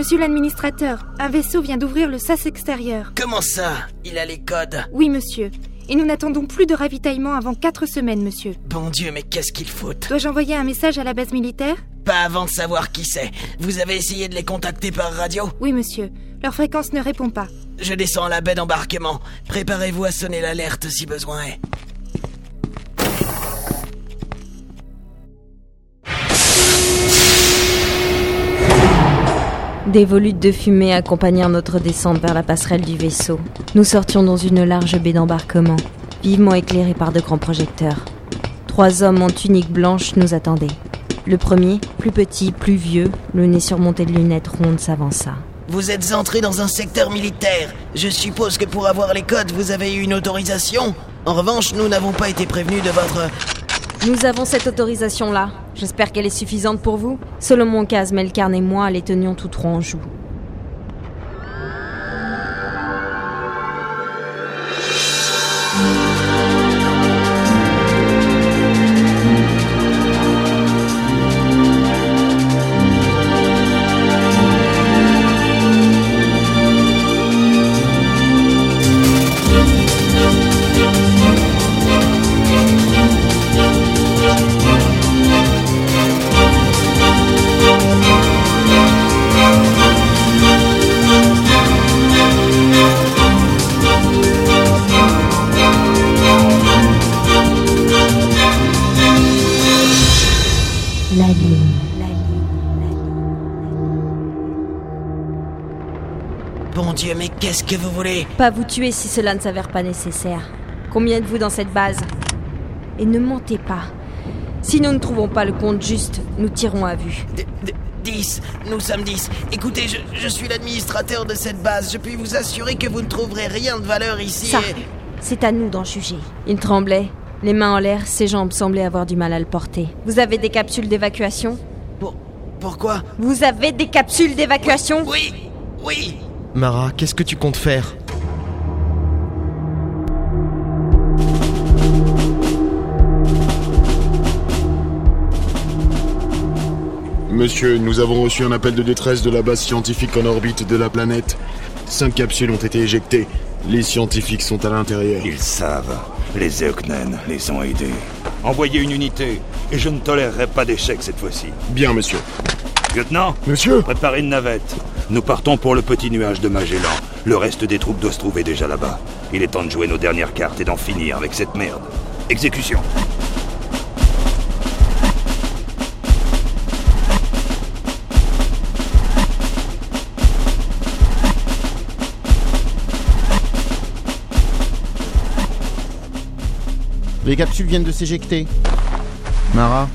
Monsieur l'administrateur, un vaisseau vient d'ouvrir le sas extérieur. Comment ça? Il a les codes Oui, monsieur. Et nous n'attendons plus de ravitaillement avant quatre semaines, monsieur. Bon Dieu, mais qu'est-ce qu'il fout? Dois-je envoyer un message à la base militaire? Pas avant de savoir qui c'est. Vous avez essayé de les contacter par radio? Oui, monsieur. Leur fréquence ne répond pas. Je descends à la baie d'embarquement. Préparez-vous à sonner l'alerte si besoin est. Des volutes de fumée accompagnèrent notre descente vers la passerelle du vaisseau. Nous sortions dans une large baie d'embarquement, vivement éclairée par de grands projecteurs. Trois hommes en tunique blanche nous attendaient. Le premier, plus petit, plus vieux, le nez surmonté de lunettes rondes, s'avança. Vous êtes entré dans un secteur militaire. Je suppose que pour avoir les codes, vous avez eu une autorisation. En revanche, nous n'avons pas été prévenus de votre... Nous avons cette autorisation-là. J'espère qu'elle est suffisante pour vous. Solomon Kaz, Melkarn et moi les tenions tous trois en joue. La ligne. Bon Dieu, mais qu'est-ce que vous voulez? Pas vous tuer si cela ne s'avère pas nécessaire. Combien êtes-vous dans cette base? Et ne mentez pas. Si nous ne trouvons pas le compte juste, nous tirons à vue. D- d- 10. Nous sommes 10. Écoutez, je, je suis l'administrateur de cette base. Je puis vous assurer que vous ne trouverez rien de valeur ici. Ça, et- c'est à nous d'en juger. Il tremblait, les mains en l'air, ses jambes semblaient avoir du mal à le porter. Vous avez des capsules d'évacuation? Pour- Pourquoi? Vous avez des capsules d'évacuation? Oui Oui Mara, qu'est-ce que tu comptes faire? Monsieur, nous avons reçu un appel de détresse de la base scientifique en orbite de la planète. Cinq capsules ont été éjectées. Les scientifiques sont à l'intérieur. Ils savent. Les Eoknen les ont aidés. Envoyez une unité, et je ne tolérerai pas d'échec cette fois-ci. Bien, monsieur. Lieutenant, Monsieur préparez une navette. Nous partons pour le petit nuage de Magellan. Le reste des troupes doit se trouver déjà là-bas. Il est temps de jouer nos dernières cartes et d'en finir avec cette merde. Exécution. Les capsules viennent de s'éjecter. Mara,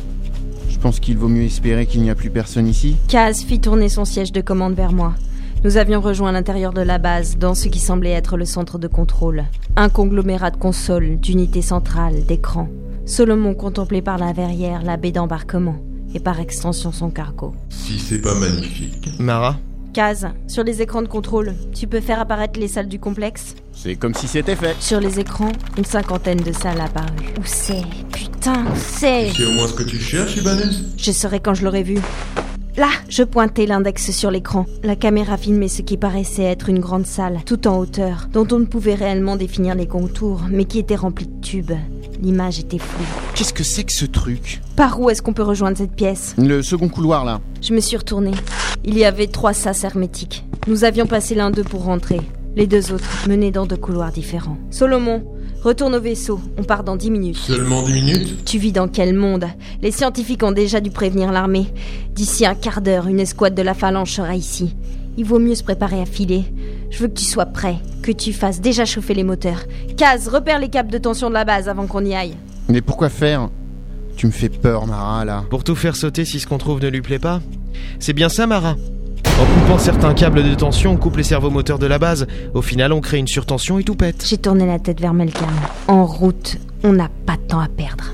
je pense qu'il vaut mieux espérer qu'il n'y a plus personne ici. Kaz fit tourner son siège de commande vers moi. Nous avions rejoint l'intérieur de la base, dans ce qui semblait être le centre de contrôle. Un conglomérat de consoles, d'unités centrales, d'écrans. Solomon contemplait par la verrière la baie d'embarquement, et par extension son cargo. Si c'est pas magnifique. Mara Kaz, sur les écrans de contrôle, tu peux faire apparaître les salles du complexe? C'est comme si c'était fait. Sur les écrans, une cinquantaine de salles apparues. Où c'est Putain, où c'est C'est au moins ce que tu cherches, Ibanez? Je saurai quand je l'aurai vu. Là, je pointais l'index sur l'écran. La caméra filmait ce qui paraissait être une grande salle, tout en hauteur, dont on ne pouvait réellement définir les contours, mais qui était remplie de tubes. L'image était floue. Qu'est-ce que c'est que ce truc? Par où est-ce qu'on peut rejoindre cette pièce? Le second couloir là. Je me suis retournée. Il y avait trois sas hermétiques. Nous avions passé l'un d'eux pour rentrer. Les deux autres menaient dans deux couloirs différents. Solomon, retourne au vaisseau. On part dans dix minutes. Seulement 10 minutes Tu vis dans quel monde? Les scientifiques ont déjà dû prévenir l'armée. D'ici un quart d'heure, une escouade de la phalange sera ici. Il vaut mieux se préparer à filer. Je veux que tu sois prêt, que tu fasses déjà chauffer les moteurs. Kaz, repère les câbles de tension de la base avant qu'on y aille. Mais pourquoi faire? Tu me fais peur, Mara, là. Pour tout faire sauter si ce qu'on trouve ne lui plaît pas C'est bien ça, Mara En coupant certains câbles de tension, on coupe les servomoteurs de la base. Au final, on crée une surtension et tout pète. J'ai tourné la tête vers Melkarn. En route, on n'a pas de temps à perdre.